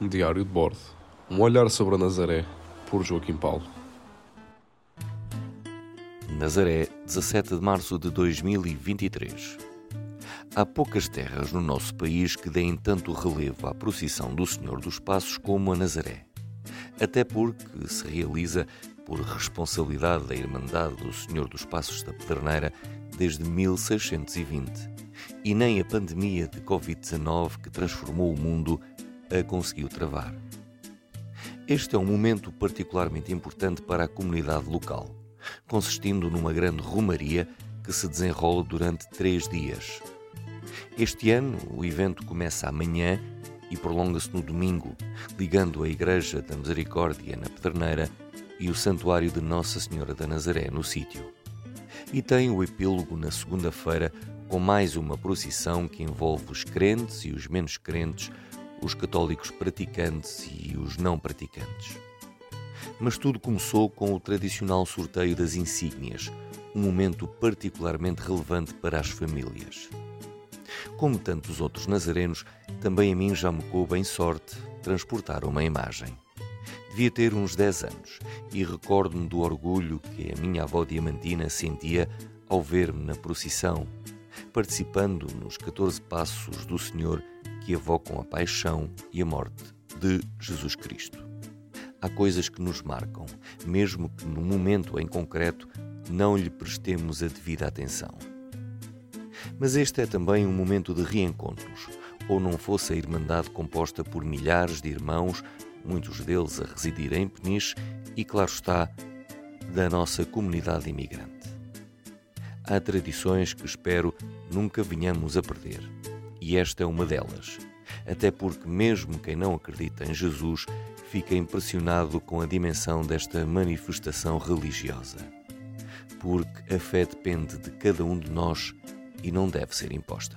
Diário de bordo. Um olhar sobre a Nazaré, por Joaquim Paulo. Nazaré, 17 de março de 2023. Há poucas terras no nosso país que deem tanto relevo à procissão do Senhor dos Passos como a Nazaré. Até porque se realiza por responsabilidade da Irmandade do Senhor dos Passos da Pederneira desde 1620 e nem a pandemia de Covid-19 que transformou o mundo a conseguiu travar. Este é um momento particularmente importante para a comunidade local, consistindo numa grande romaria que se desenrola durante três dias. Este ano, o evento começa amanhã e prolonga-se no domingo, ligando a Igreja da Misericórdia na Pederneira e o Santuário de Nossa Senhora da Nazaré no sítio. E tem o epílogo na segunda-feira com mais uma procissão que envolve os crentes e os menos crentes os católicos praticantes e os não praticantes. Mas tudo começou com o tradicional sorteio das insígnias, um momento particularmente relevante para as famílias. Como tantos outros nazarenos, também a mim já me coube em sorte transportar uma imagem. Devia ter uns 10 anos e recordo-me do orgulho que a minha avó Diamantina sentia ao ver-me na procissão, participando nos 14 passos do Senhor que evocam a paixão e a morte de Jesus Cristo. Há coisas que nos marcam, mesmo que no momento em concreto não lhe prestemos a devida atenção. Mas este é também um momento de reencontros, ou não fosse a Irmandade composta por milhares de irmãos, muitos deles a residir em Peniche e, claro está, da nossa comunidade imigrante. Há tradições que espero nunca venhamos a perder e esta é uma delas. Até porque, mesmo quem não acredita em Jesus, fica impressionado com a dimensão desta manifestação religiosa. Porque a fé depende de cada um de nós e não deve ser imposta.